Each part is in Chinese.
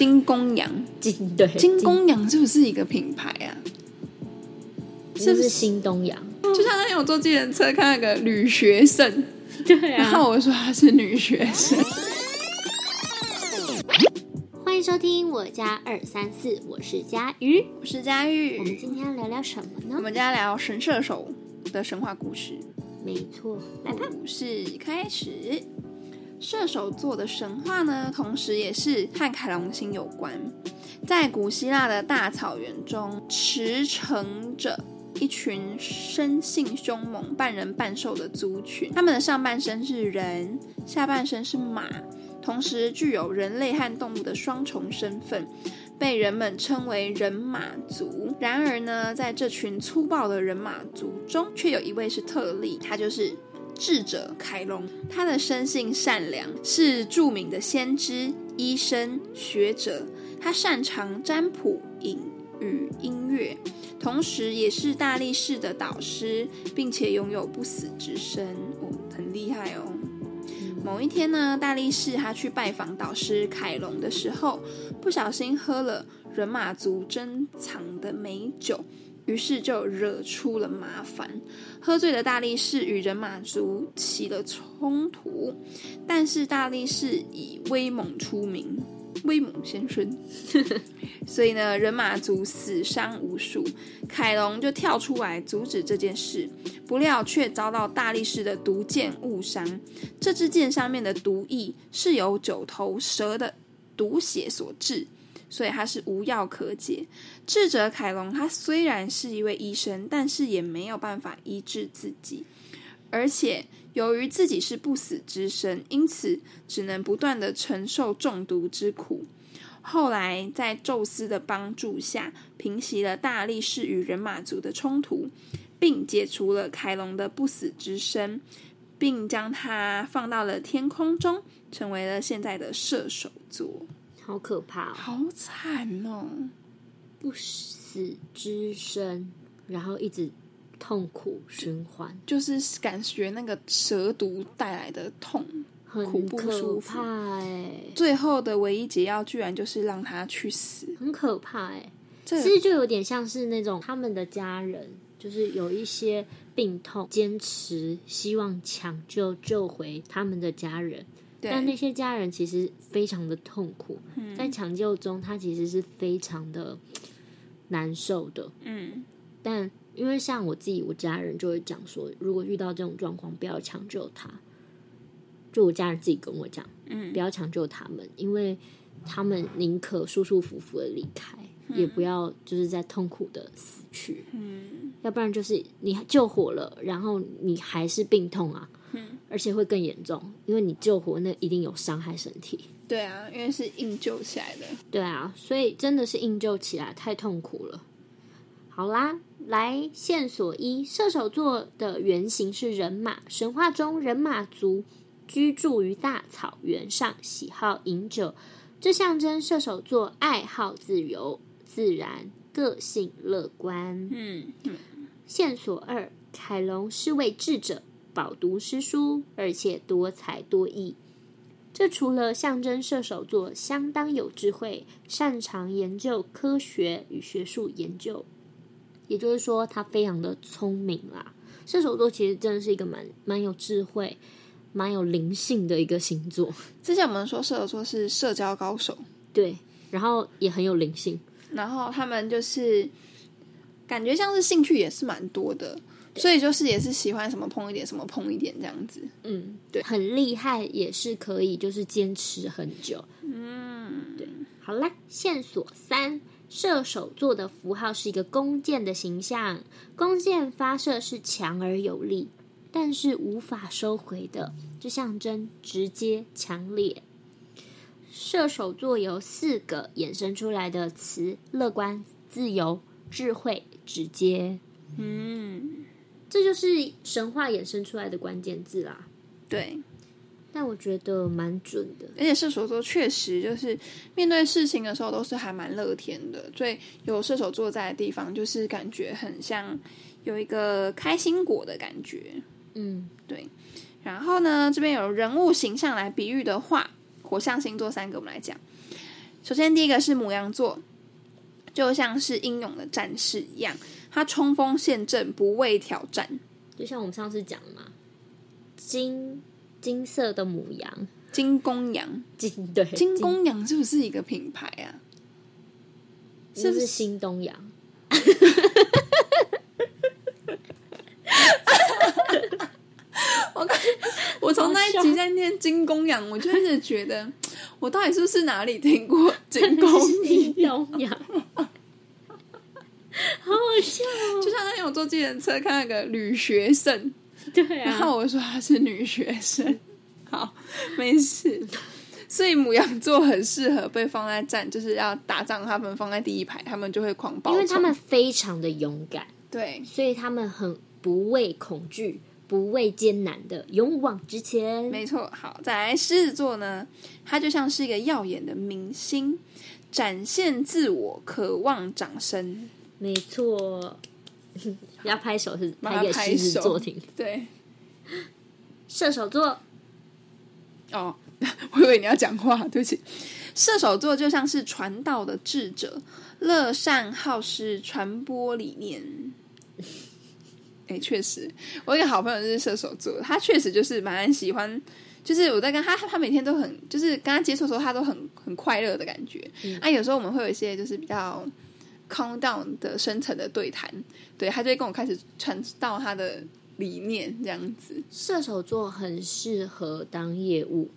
金公羊，金对金公羊是不是一个品牌啊？是不是新东阳？就像那天我坐计程车看那个女学生，对然后我说她是女学生。欢迎收听我家二三四，我是佳瑜，我是佳我们，今天要聊聊什么我呢？们家聊神射手的神话故事。没错，来吧。故事开始。射手座的神话呢，同时也是和凯龙星有关。在古希腊的大草原中，驰骋着一群生性凶猛、半人半兽的族群。他们的上半身是人，下半身是马，同时具有人类和动物的双重身份，被人们称为人马族。然而呢，在这群粗暴的人马族中，却有一位是特例，他就是智者凯龙。他的生性善良，是著名的先知、医生、学者。他擅长占卜、隐与音乐，同时也是大力士的导师，并且拥有不死之身，哦，很厉害哦。某一天呢，大力士他去拜访导师凯龙的时候，不小心喝了人马族珍藏的美酒，于是就惹出了麻烦。喝醉的大力士与人马族起了冲突，但是大力士以威猛出名，威猛先生，所以呢，人马族死伤无数。凯龙就跳出来阻止这件事，不料却遭到大力士的毒箭误伤。这支箭上面的毒液是由九头蛇的毒血所致，所以他是无药可解。智者凯龙他虽然是一位医生，但是也没有办法医治自己，而且由于自己是不死之身，因此只能不断的承受中毒之苦。后来在宙斯的帮助下，平息了大力士与人马族的冲突，并解除了凯龙的不死之身，并将他放到了天空中，成为了现在的射手座。好可怕哦！好惨哦！不死之身，然后一直痛苦循环，就是感觉那个蛇毒带来的痛，苦很可不舒服怕哎，最后的唯一解药居然就是让他去死。很可怕哎。这其实就有点像是那种他们的家人，就是有一些病痛，坚持希望抢救救回他们的家人，但那些家人其实非常的痛苦，嗯在抢救中他其实是非常的难受的。嗯但因为像我自己，我家人就会讲说，如果遇到这种状况，不要抢救他。就我家人自己跟我讲，嗯不要抢救他们，因为他们宁可舒舒服服的离开，也不要就是在痛苦的死去。嗯要不然就是你救火了，然后你还是病痛啊，嗯而且会更严重，因为你救活那一定有伤害身体。对啊，因为是硬救起来的。对啊，所以真的是硬救起来太痛苦了。好啦，来线索一：射手座的原型是人马，神话中人马族居住于大草原上，喜好饮酒，这象征射手座爱好自由、自然、个性乐观。嗯线索二：凯龙是位智者，饱读诗书，而且多才多艺。这除了象征射手座相当有智慧，擅长研究科学与学术研究，也就是说他非常的聪明啦。射手座其实真的是一个蛮蛮有智慧、蛮有灵性的一个星座，之前我们说射手座是社交高手，对，然后也很有灵性，然后他们就是感觉像是兴趣也是蛮多的，所以就是也是喜欢什么碰一点，什么碰一点这样子。嗯，对很厉害，也是可以就是坚持很久。嗯，对。好啦，线索三，射手座的符号是一个弓箭的形象，弓箭发射是强而有力，但是无法收回的，这象征直接、强烈。射手座有四个衍生出来的词：乐观、自由、智慧、直接。嗯，这就是神话衍生出来的关键字啦。对，但我觉得蛮准的。而且射手座确实就是面对事情的时候都是还蛮乐天的，所以有射手座在的地方，就是感觉很像有一个开心果的感觉。嗯，对。然后呢，这边有人物形象来比喻的话，火象星座三个，我们来讲。首先第一个是母羊座，就像是英勇的战士一样，他冲锋陷阵，不畏挑战。就像我们上次讲的嘛，金金色的母羊，金公羊，金对金公羊是不是一个品牌啊？是不是新东阳？我看我从那一集在念金公羊，我就一直觉得，我到底是不是哪里听过金公 新东阳？好好笑哦！就像那天我坐计程车看那个女学生，对然啊，后我说她是女学生，好，没事。所以母羊座很适合被放在站，就是要打仗，他们放在第一排，他们就会狂暴。因为他们非常的勇敢，对所以他们很不畏恐惧，不畏艰难的勇往直前。没错，好，再来狮子座呢，它就像是一个耀眼的明星，展现自我，渴望掌声。没错，要拍手是拍给狮子拍手座听。对，射手座哦，我以为你要讲话，对不起。射手座就像是传道的智者，乐善好施，传播理念。哎，确实，我有一个好朋友就是射手座，他确实就是蛮喜欢，就是我在跟他，他每天都很，就是跟他接触的时候，他都很很快乐的感觉。啊，有时候我们会有一些就是比较 calm down 的深层的对谈，对他就会跟我开始传到他的理念，这样子。射手座很适合当业务，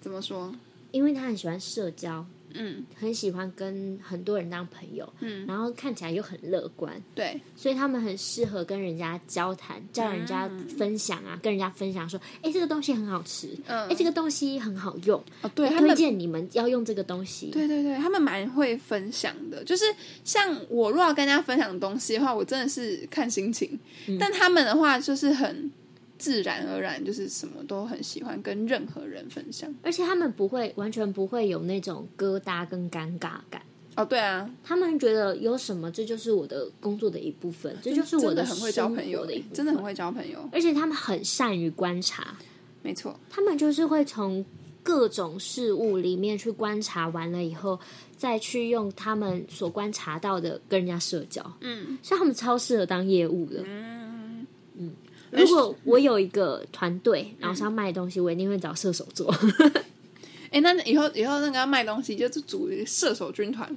怎么说？因为他很喜欢社交，嗯。很喜欢跟很多人当朋友，嗯，然后看起来又很乐观，对，所以他们很适合跟人家交谈，叫人家分享啊，跟人家分享说，哎，这个东西很好吃，嗯。哎，这个东西很好用，哦，对他们，推荐你们要用这个东西。对对对，他们蛮会分享的。就是像我如果要跟大家分享东西的话，我真的是看心情。但他们的话就是很自然而然，就是什么都很喜欢跟任何人分享。而且他们不会完全不会有那种疙瘩跟尴尬感，哦，对啊，他们觉得有什么，这就是我的工作的一部分，这就是我真的很会交朋友的一部分，真的很会交朋友。而且他们很善于观察，没错，他们就是会从各种事物里面去观察完了以后，再去用他们所观察到的跟人家社交，嗯。所以他们超适合当业务的。嗯，如果我有一个团队，然后是要卖东西，我一定会找射手座。哎，那以后以后那个要卖东西，就是组一个射手军团，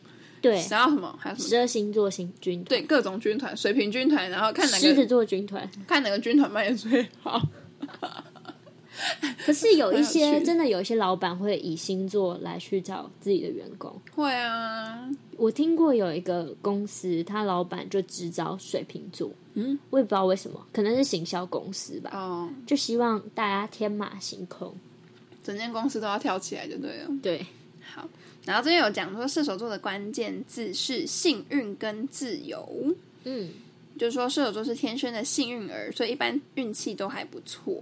对，想要什么还有什么？十二星座星军团，对，各种军团，水瓶军团，然后看哪个狮子个座军团。看哪个军团卖的最好。可是有一些真的有一些老板会以星座来去找自己的员工。会啊，我听过有一个公司，他老板就只找水瓶座，嗯，我也不知道为什么，可能是行销公司吧，哦，就希望大家天马行空。整间公司都要跳起来就对了。对，好，然后这边有讲说射手座的关键字是幸运跟自由，嗯，就是说射手座是天生的幸运儿，所以一般运气都还不错。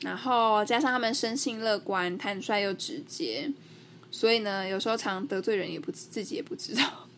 然后加上他们生性乐观、坦率又直接，所以呢，有时候常得罪人也不自己也不知道，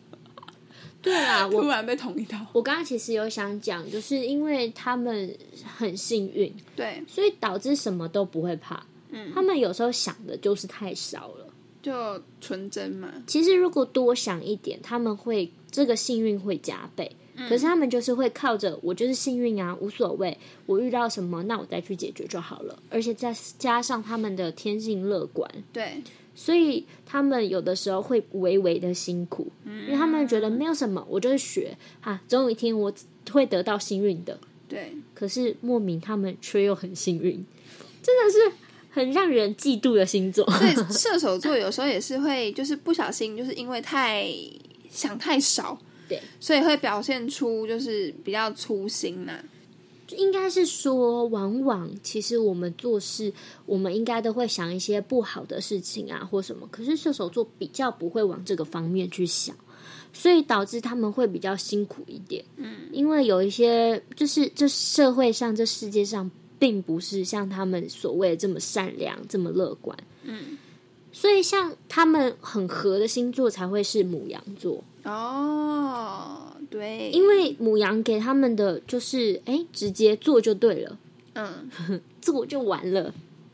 对啊，我突然被捅一刀。我刚刚其实有想讲，就是因为他们很幸运，对，所以导致什么都不会怕。嗯，他们有时候想的就是太少了。就纯真嘛。其实如果多想一点，他们会这个幸运会加倍。嗯可是他们就是会靠着我就是幸运啊，无所谓，我遇到什么那我再去解决就好了。而且再加上他们的天性乐观，对，所以他们有的时候会微微的辛苦，因为他们觉得没有什么，我就是学啊，总有一天我会得到幸运的。对，可是莫名他们却又很幸运，真的是很让人嫉妒的星座。所以射手座有时候也是会，就是不小心，就是因为太想太少，对，所以会表现出就是比较粗心呐、应该是说，往往其实我们做事，我们应该都会想一些不好的事情啊，或什么。可是射手座比较不会往这个方面去想，所以导致他们会比较辛苦一点。嗯，因为有一些，就是这社会上、这世界上，并不是像他们所谓的这么善良、这么乐观。嗯，所以像他们很合的星座才会是母羊座。哦，对，因为母羊给他们的就是，哎，直接做就对了，嗯，做就完了，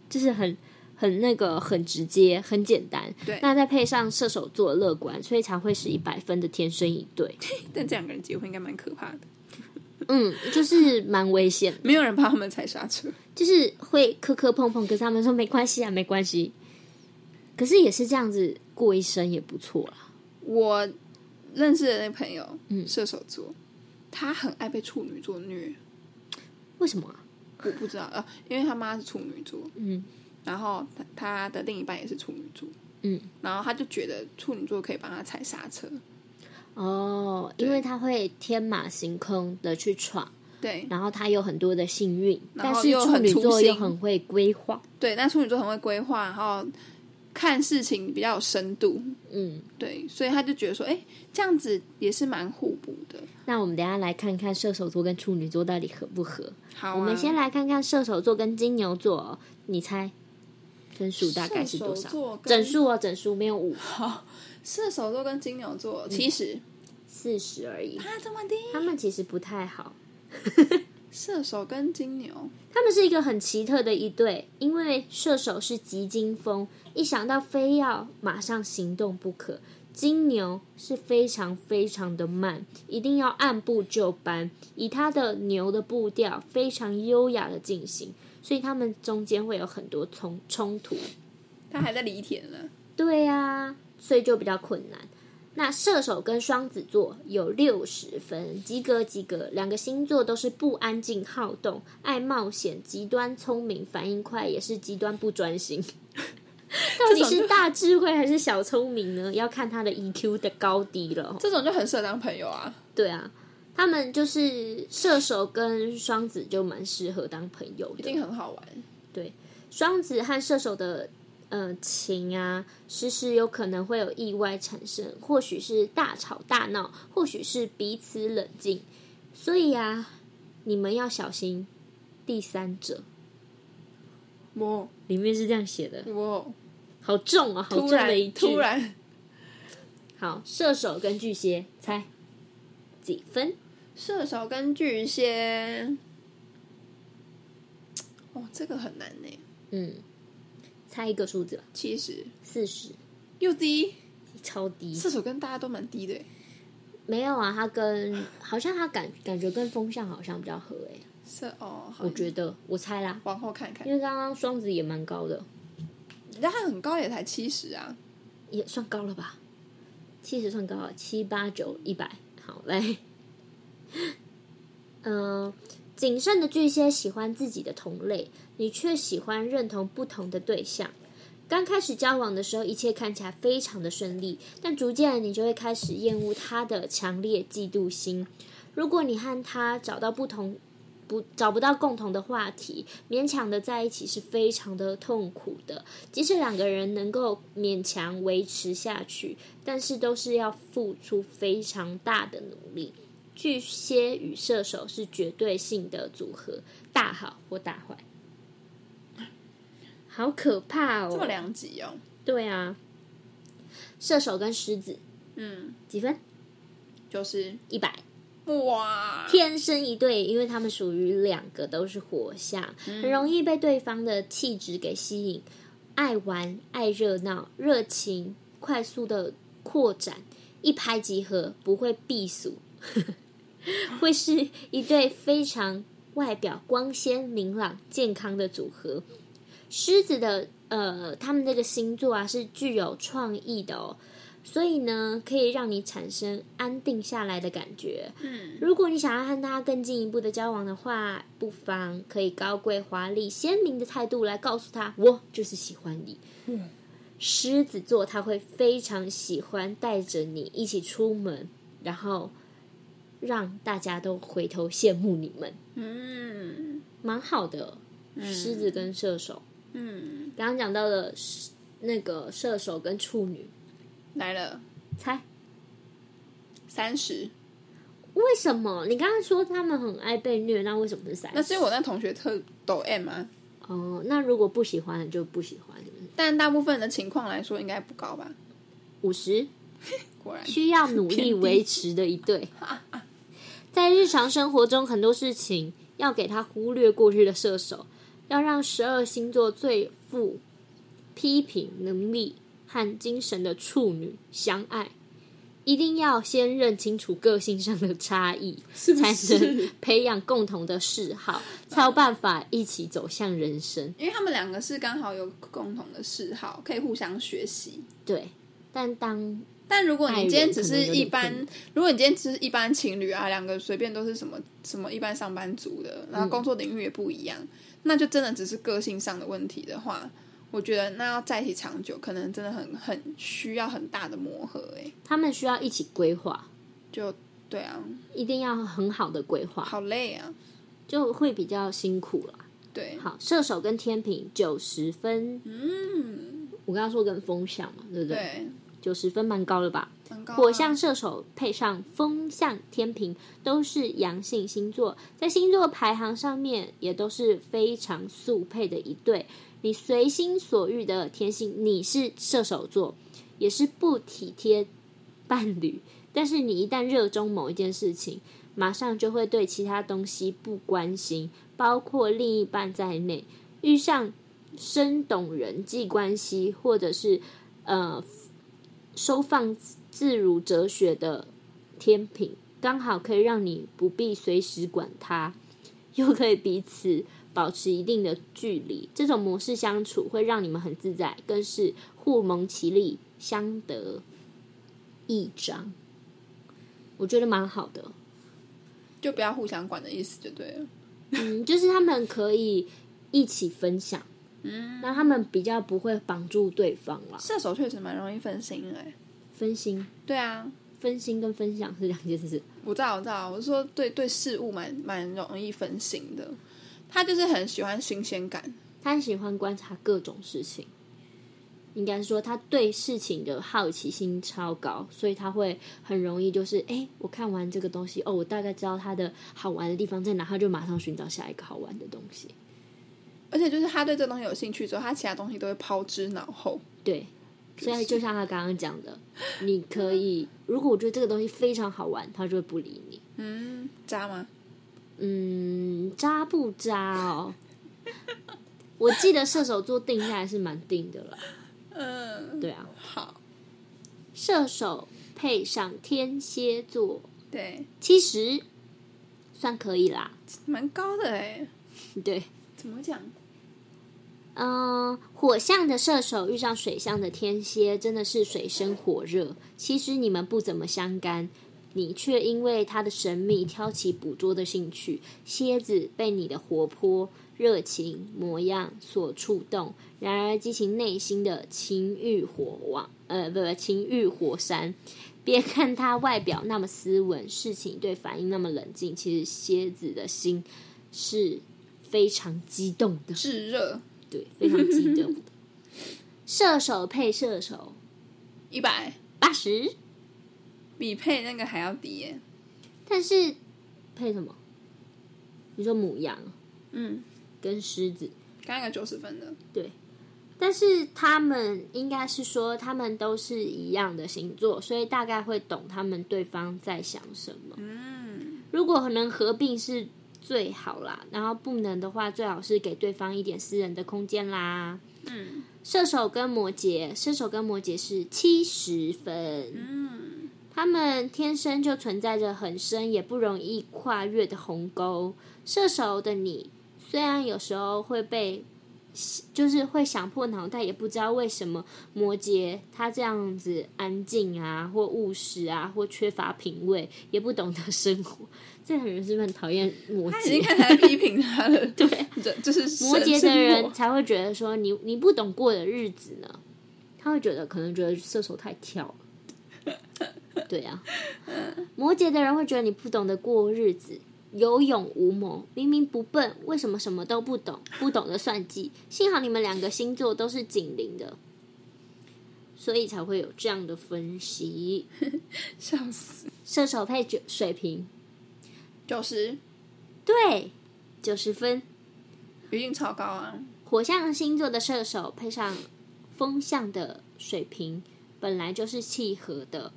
就是很很那个很直接，很简单。对那再配上射手座乐观，所以才会是一百分的天生一对。但这两个人结婚应该蛮可怕的，嗯，就是蛮危险，没有人怕他们踩刹车。就是会磕磕碰碰，可是他们说没关系啊，没关系。可是也是这样子过一生也不错啦。我认识的那朋友，嗯射手座，他很爱被处女座虐。为什么啊？我不知道呃，因为他妈是处女座，嗯然后他他的另一半也是处女座，嗯，然后他就觉得处女座可以帮他踩刹车。哦，因为他会天马行空的去闯，对然后他有很多的幸运，然但是处女座又很会规划。对，但处女座很会规划，然后看事情比较有深度。嗯，对，所以他就觉得说，哎，这样子也是蛮互补的。那我们等一下来看看射手座跟处女座到底合不合。好、啊，我们先来看看射手座跟金牛座哦，你猜分数大概是多少？整数哦，整数没有五，射手座跟金牛座七十四十而已。啊，这么低？他们其实不太好，射手跟金牛，他们是一个很奇特的一对，因为射手是急惊风，一想到非要马上行动不可。金牛是非常非常的慢，一定要按部就班，以他的牛的步调非常优雅的进行，所以他们中间会有很多冲冲突。他还在犁田了。对呀、所以就比较困难。那射手跟双子座有六十分，及格及格。两个星座都是不安静、好动、爱冒险、极端聪明、反应快，也是极端不专心。到底是大智慧还是小聪明呢？要看他的 EQ 的高低了。这种就很适合当朋友啊。对啊，他们就是射手跟双子就蛮适合当朋友的。一定很好玩。对双子和射手的呃情啊，时时有可能会有意外产生，或许是大吵大闹，或许是彼此冷静，所以啊，你们要小心第三者。哇里面是这样写的，哇！好重啊，好重突然的一句。突然，好，射手跟巨蟹猜几分？射手跟巨蟹，哦，这个很难呢。嗯，猜一个数字吧，七十四十，又低，超低。射手跟大家都蛮低的耶。没有啊，他跟好像他感感觉跟风向好像比较合诶、是哦，好我觉得我猜啦，往后看看，因为刚刚双子也蛮高的，人家很高也才七十啊。也算高了吧？七十算高了，七八九一百，好嘞。嗯、谨慎的巨蟹喜欢自己的同类，你却喜欢认同不同的对象。刚开始交往的时候，一切看起来非常的顺利，但逐渐你就会开始厌恶他的强烈嫉妒心。如果你和他找到不同不找不到共同的话题，勉强的在一起是非常的痛苦的。即使两个人能够勉强维持下去，但是都是要付出非常大的努力。巨蟹与射手是绝对性的组合，大好或大坏，好可怕哦！这么两极哦。对啊，射手跟狮子嗯，几分？就是一百。哇，天生一对，因为他们属于两个都是火象，很容易被对方的气质给吸引，爱玩、爱热闹、热情快速的扩展，一拍即合，不会避暑，会是一对非常外表光鲜、明朗、健康的组合。狮子的呃，他们这个星座啊是具有创意的哦，所以呢，可以让你产生安定下来的感觉。嗯，如果你想要和他更进一步的交往的话，不妨可以高贵、华丽、鲜明的态度来告诉他，我就是喜欢你。狮子座他会非常喜欢带着你一起出门，然后让大家都回头羡慕你们，嗯蛮好的。狮子跟射手，嗯，刚刚讲到了那个射手跟处女，来了猜三十。为什么？你刚刚说他们很爱被虐，那为什么是三那是因为我那同学特抖 M 啊，哦，那如果不喜欢的就不喜欢，是不是？但大部分的情况来说应该不高吧？五十 果然，需要努力维持的一对，在日常生活中很多事情要给他忽略过去的射手，要让十二星座最富批评能力和精神的处女相爱，一定要先认清楚个性上的差异，才能培养共同的嗜好，才有办法一起走向人生。因为他们两个是刚好有共同的嗜好，可以互相学习。对，但当但如果你今天只是一般，如果你今天只是一般情侣啊，两个随便都是什么什么一般上班族的，然后工作领域也不一样，那就真的只是个性上的问题的话，我觉得那要在一起长久，可能真的很很需要很大的磨合、欸。他们需要一起规划，就对啊，一定要很好的规划，好累啊，就会比较辛苦了。对，好，射手跟天平九十分，嗯，我刚刚说跟风向嘛，对不对？对，九十分蛮高了吧？火象射手配上风象天平都是阳性星座，在星座排行上面也都是非常速配的一对。你随心所欲的天性，你是射手座，也是不体贴伴侣，但是你一旦热衷某一件事情，马上就会对其他东西不关心，包括另一半在内。遇上深懂人际关系，或者是呃收放自如哲学的天平，刚好可以让你不必随时管他，又可以彼此保持一定的距离。这种模式相处会让你们很自在，更是互蒙其利，相得益彰。我觉得蛮好的。就不要互相管的意思就对了。嗯，就是他们可以一起分享，嗯，那他们比较不会绑住对方啦。射手确实蛮容易分心的、欸，分心，对啊，分心跟分享是两件事。我知道，我知道，我是说对对事物蛮蛮容易分心的。他就是很喜欢新鲜感，他很喜欢观察各种事情，应该说他对事情的好奇心超高，所以他会很容易就是，哎，我看完这个东西，哦，我大概知道它的好玩的地方在哪，他就马上寻找下一个好玩的东西。而且就是他对这东西有兴趣之后，他其他东西都会抛之脑后。对，所以就像他刚刚讲的，你可以，如果我觉得这个东西非常好玩，他就会不理你。嗯，渣吗？嗯，渣不渣哦？我记得射手座定下来是蛮定的了。嗯，对啊，好，射手配上天蝎座，对，其实算可以啦。蛮高的哎。对，怎么讲？嗯，火象的射手遇上水象的天蝎，真的是水深火热。其实你们不怎么相干，你却因为他的神秘挑起捕捉的兴趣。蝎子被你的活泼、热情模样所触动，然而激情内心的情欲火网，呃，不不，情欲火山。别看他外表那么斯文，事情对反应那么冷静，其实蝎子的心是非常激动的。炙热，对，非常激动的。射手配射手，一百八十，比配那个还要低耶。但是配什么？你说母羊嗯，跟狮子，刚刚有九十分的，对。但是他们应该是说，他们都是一样的星座，所以大概会懂他们对方在想什么。嗯，如果能合并是最好啦，然后不能的话，最好是给对方一点私人的空间啦。嗯，射手跟摩羯，射手跟摩羯是七十分。嗯，他们天生就存在着很深也不容易跨越的鸿沟。射手的你，虽然有时候会被，就是会想破脑袋，也不知道为什么摩羯他这样子安静啊，或务实啊，或缺乏品味，也不懂得生活。这种人是不是很讨厌摩他已经羯？开始在批评他了。对，这就是摩羯的人才会觉得说你你不懂过的日子呢，他会觉得可能觉得射手太跳了，对啊，摩羯的人会觉得你不懂得过日子，有勇无谋，明明不笨，为什么什么都不懂，不懂得算计？幸好你们两个星座都是紧邻的，所以才会有这样的分析。笑死，射手配九水平，九十对，九十分。一定超高啊。火象星座的射手配上风象的水平，本来就是契合的，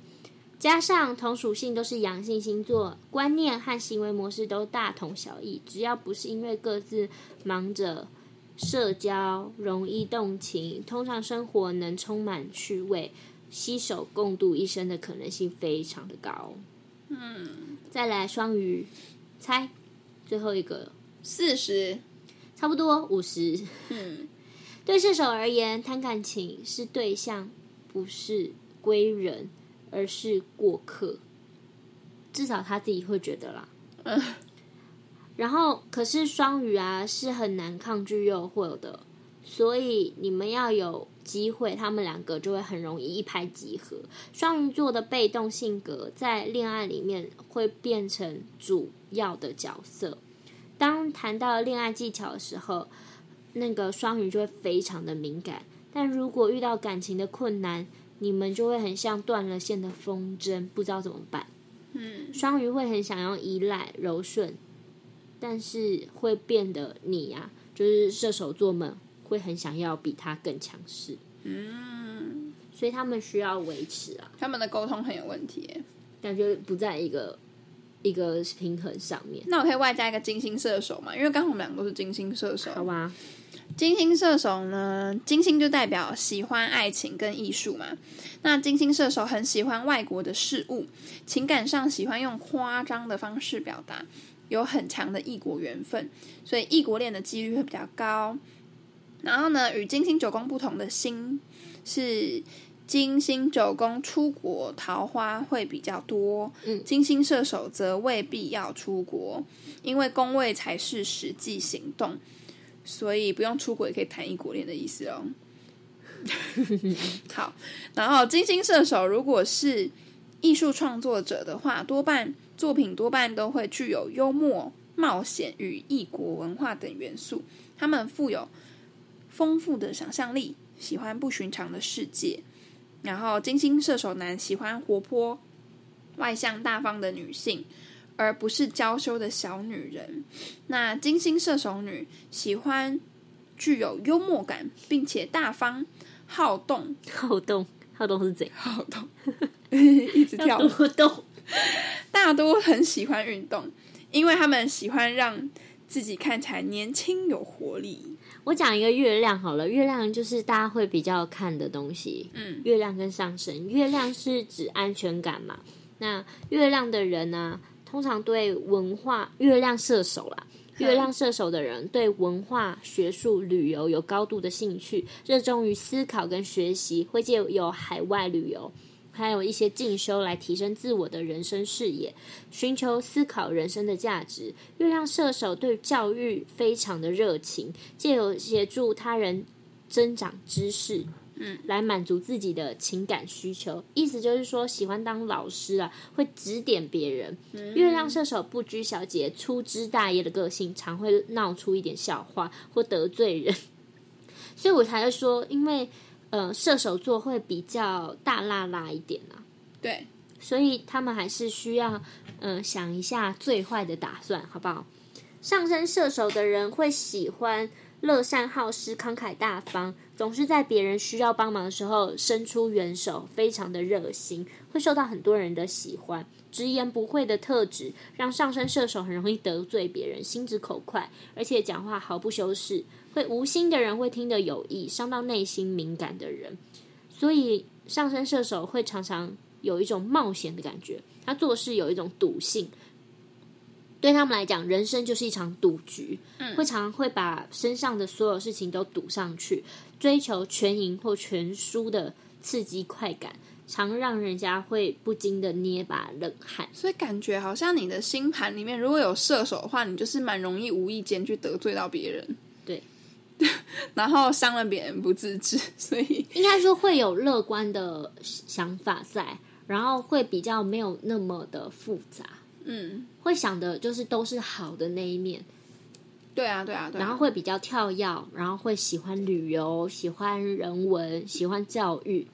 加上同属性都是阳性星座，观念和行为模式都大同小异。只要不是因为各自忙着社交，容易动情，通常生活能充满趣味，携手共度一生的可能性非常的高。嗯，再来双鱼，猜最后一个四十，差不多五十。嗯，对射手而言，谈感情是对象，不是归人，而是过客。至少他自己会觉得啦。嗯，然后可是双鱼啊，是很难抗拒诱惑的，所以你们要有机会，他们两个就会很容易一拍即合。双鱼座的被动性格在恋爱里面会变成主要的角色。当谈到恋爱技巧的时候，那个双鱼就会非常的敏感。但如果遇到感情的困难，你们就会很像断了线的风筝，不知道怎么办。嗯，双鱼会很想要依赖柔顺，但是会变得你呀、就是射手座们会很想要比他更强势，嗯，所以他们需要维持啊，他们的沟通很有问题耶。感觉不在一个一个平衡上面，那我可以外加一个金星射手嘛？因为刚好我们两个都是金星射手。好吧？金星射手呢，金星就代表喜欢爱情跟艺术嘛。那金星射手很喜欢外国的事物，情感上喜欢用夸张的方式表达，有很强的异国缘分，所以异国恋的几率会比较高。然后呢，与金星九宫不同的星是金星九宫出国桃花会比较多，嗯金星射手则未必要出国，因为宫位才是实际行动。所以不用出国也可以谈异国恋的意思哦。好，然后金星射手如果是艺术创作者的话，多半作品多半都会具有幽默、冒险与异国文化等元素。他们富有丰富的想象力，喜欢不寻常的世界。然后金星射手男喜欢活泼、外向、大方的女性。而不是娇羞的小女人。那金星射手女喜欢具有幽默感，并且大方、好动、好动，好动是怎样？好动，一直跳要多动，大多很喜欢运动，因为他们喜欢让自己看起来年轻有活力。我讲一个月亮好了，月亮就是大家会比较看的东西。嗯，月亮跟上升，月亮是指安全感嘛？那月亮的人呢、通常对文化，月亮射手啦，月亮射手的人对文化、学术、旅游有高度的兴趣，热衷于思考跟学习，会借由海外旅游，还有一些进修来提升自我的人生视野，寻求思考人生的价值。月亮射手对教育非常的热情，借由协助他人增长知识，来满足自己的情感需求，意思就是说，喜欢当老师啊，会指点别人。月亮射手不拘小节、粗枝大叶的个性，常会闹出一点笑话或得罪人，所以我才会说，因为呃，射手座会比较大辣辣一点啊，对，所以他们还是需要嗯、呃想一下最坏的打算，好不好？上升射手的人会喜欢乐善好施、慷慨大方，总是在别人需要帮忙的时候伸出援手，非常的热心，会受到很多人的喜欢。直言不讳的特质，让上升射手很容易得罪别人，心直口快，而且讲话毫不修饰。会无心的人会听得有意，伤到内心敏感的人。所以上升射手会常常有一种冒险的感觉，他做事有一种赌性。对他们来讲，人生就是一场赌局，会常常会把身上的所有事情都赌上去，追求全赢或全输的刺激快感，常让人家会不禁的捏把冷汗。所以感觉好像你的星盘里面如果有射手的话，你就是蛮容易无意间去得罪到别人，对，然后伤了别人不自知，所以应该说会有乐观的想法在，然后会比较没有那么的复杂，嗯，会想的就是都是好的那一面。对啊，对啊，对啊，然后会比较跳跃，然后会喜欢旅游，喜欢人文，喜欢教育，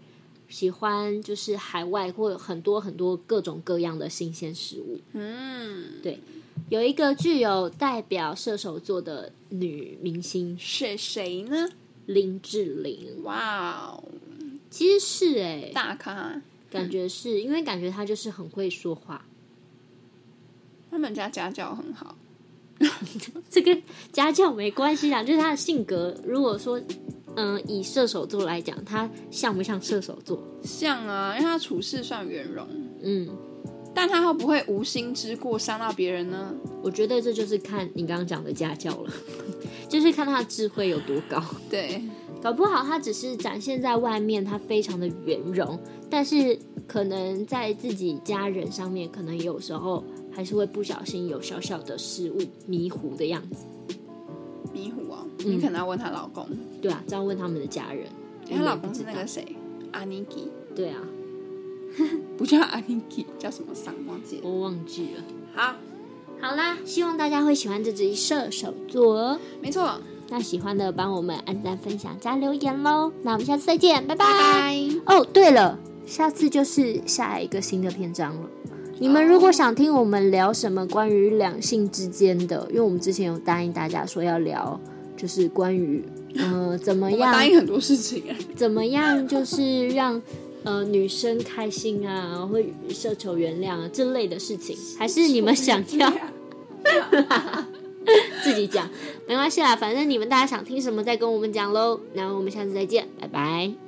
喜欢就是海外或有很多很多各种各样的新鲜事物。嗯，对，有一个具有代表射手座的女明星。是谁呢？林志玲，哇哦，其实是哎、大咖，感觉是因为感觉她就是很会说话，他们家家教很好，这跟家教没关系啊，就是他的性格。如果说，嗯，以射手座来讲，他像不像射手座？像啊，因为他处事算圆融，嗯，但他会不会无心之过伤到别人呢？我觉得这就是看你刚刚讲的家教了，就是看他的智慧有多高。对，搞不好他只是展现在外面，他非常的圆融，但是可能在自己家人上面，可能有时候还是会不小心有小小的失误、迷糊的样子。迷糊啊，你可能要问她老公。对啊，这样问他们的家人。她老公是那个谁？阿尼基。对啊，不叫阿尼基，叫什么桑？忘记了。我忘记了。好，好啦，希望大家会喜欢这只射手座。没错，那喜欢的帮我们按赞、分享、加留言喽。那我们下次再见，拜拜拜。哦，对了，下次就是下一个新的篇章了。你们如果想听我们聊什么关于两性之间的，因为我们之前有答应大家说要聊，就是关于呃怎么样答应很多事情哎，怎么样就是让呃女生开心啊，会奢求原谅啊这类的事情，还是你们想要 自己讲，没关系啦，反正你们大家想听什么再跟我们讲喽。那我们下次再见，拜拜。